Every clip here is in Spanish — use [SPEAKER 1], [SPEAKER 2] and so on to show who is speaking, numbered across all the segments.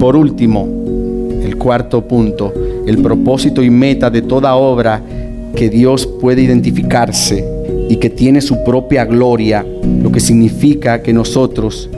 [SPEAKER 1] por último, el cuarto punto, el propósito y meta de toda obra que Dios puede identificarse y que tiene su propia gloria, lo que significa que nosotros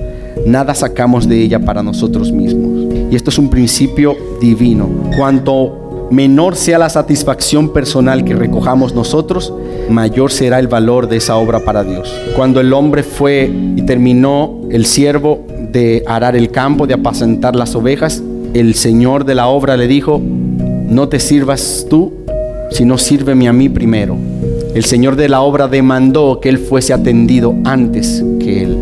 [SPEAKER 1] nada sacamos de ella para nosotros mismos. Y esto es un principio divino. Cuanto menor sea la satisfacción personal que recojamos nosotros, mayor será el valor de esa obra para Dios. Cuando el hombre fue y terminó el siervo de arar el campo, de apacentar las ovejas, el Señor de la obra le dijo, no te sirvas tú, sino sírveme a mí primero. El Señor de la obra demandó que él fuese atendido antes que él.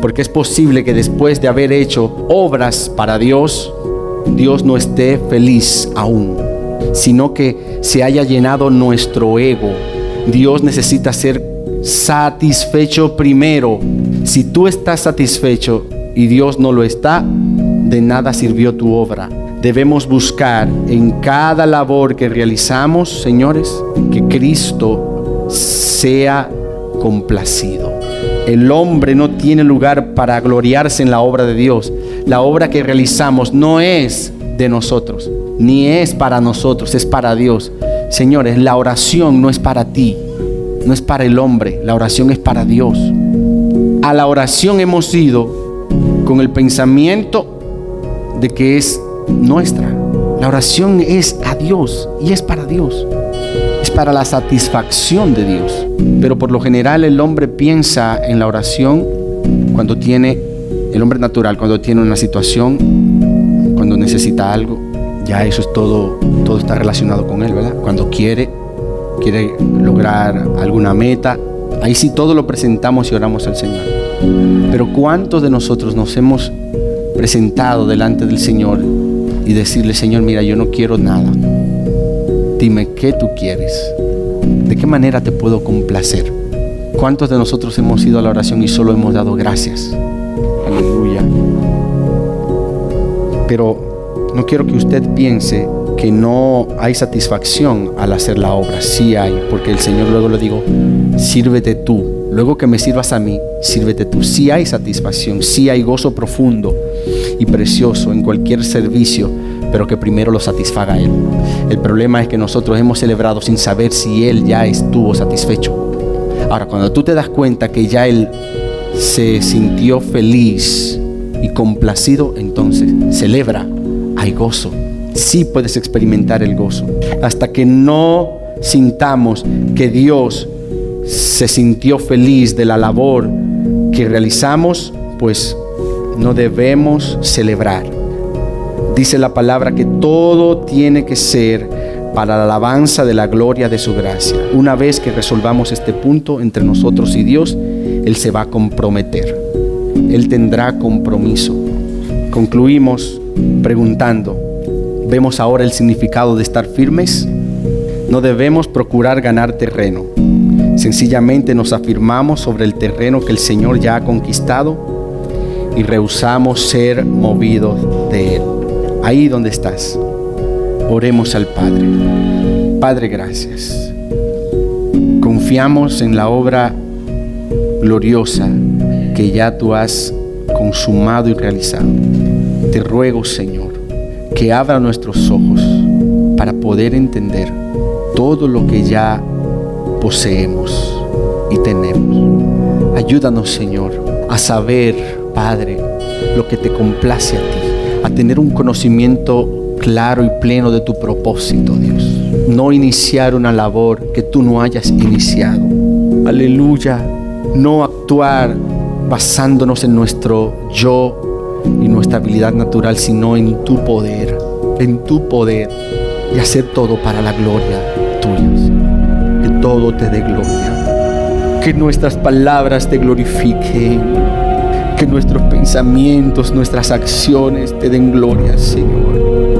[SPEAKER 1] Porque es posible que después de haber hecho obras para Dios, Dios no esté feliz aún, sino que se haya llenado nuestro ego. Dios necesita ser satisfecho primero. Si tú estás satisfecho y Dios no lo está, de nada sirvió tu obra. Debemos buscar en cada labor que realizamos, señores, que Cristo sea complacido. El hombre no tiene lugar para gloriarse en la obra de Dios. La obra que realizamos no es de nosotros, ni es para nosotros, es para Dios. Señores, la oración no es para ti, no es para el hombre, la oración es para Dios. A la oración hemos ido con el pensamiento de que es nuestra. La oración es a Dios y es para Dios. Es para la satisfacción de Dios. Pero por lo general el hombre piensa en la oración cuando tiene, el hombre natural, cuando tiene una situación, cuando necesita algo. Ya eso es todo, todo está relacionado con él, ¿verdad? Cuando quiere, quiere lograr alguna meta, ahí sí todo lo presentamos y oramos al Señor. Pero ¿cuántos de nosotros nos hemos presentado delante del Señor y decirle, Señor, mira, yo no quiero nada. Dime qué tú quieres. ¿De qué manera te puedo complacer? ¿Cuántos de nosotros hemos ido a la oración y solo hemos dado gracias? Aleluya. Pero no quiero que usted piense que no hay satisfacción al hacer la obra. Sí hay, porque el Señor luego le digo, sírvete tú. Luego que me sirvas a mí, sírvete tú. Sí hay satisfacción, sí hay gozo profundo y precioso en cualquier servicio, pero que primero lo satisfaga Él. El problema es que nosotros hemos celebrado sin saber si Él ya estuvo satisfecho. Ahora, cuando tú te das cuenta que ya Él se sintió feliz y complacido, entonces celebra, hay gozo. Sí puedes experimentar el gozo. Hasta que no sintamos que Dios se sintió feliz de la labor que realizamos, pues no debemos celebrar. Dice la palabra que todo tiene que ser para la alabanza de la gloria de su gracia. Una vez que resolvamos este punto entre nosotros y Dios, Él se va a comprometer. Él tendrá compromiso. Concluimos preguntando, ¿vemos ahora el significado de estar firmes? No debemos procurar ganar terreno. Sencillamente nos afirmamos sobre el terreno que el Señor ya ha conquistado y rehusamos ser movidos de Él. Ahí donde estás, oremos al Padre. Padre, gracias. Confiamos en la obra gloriosa que ya tú has consumado y realizado. Te ruego, Señor, que abra nuestros ojos para poder entender todo lo que ya poseemos y tenemos. Ayúdanos, Señor, a saber Padre, lo que te complace a ti, a tener un conocimiento claro y pleno de tu propósito, Dios. No iniciar una labor que tú no hayas iniciado. Aleluya. No actuar basándonos en nuestro yo y nuestra habilidad natural, sino en tu poder, en tu poder y hacer todo para la gloria tuya. Que todo te dé gloria. Que nuestras palabras te glorifiquen que nuestros pensamientos, nuestras acciones te den gloria, Señor.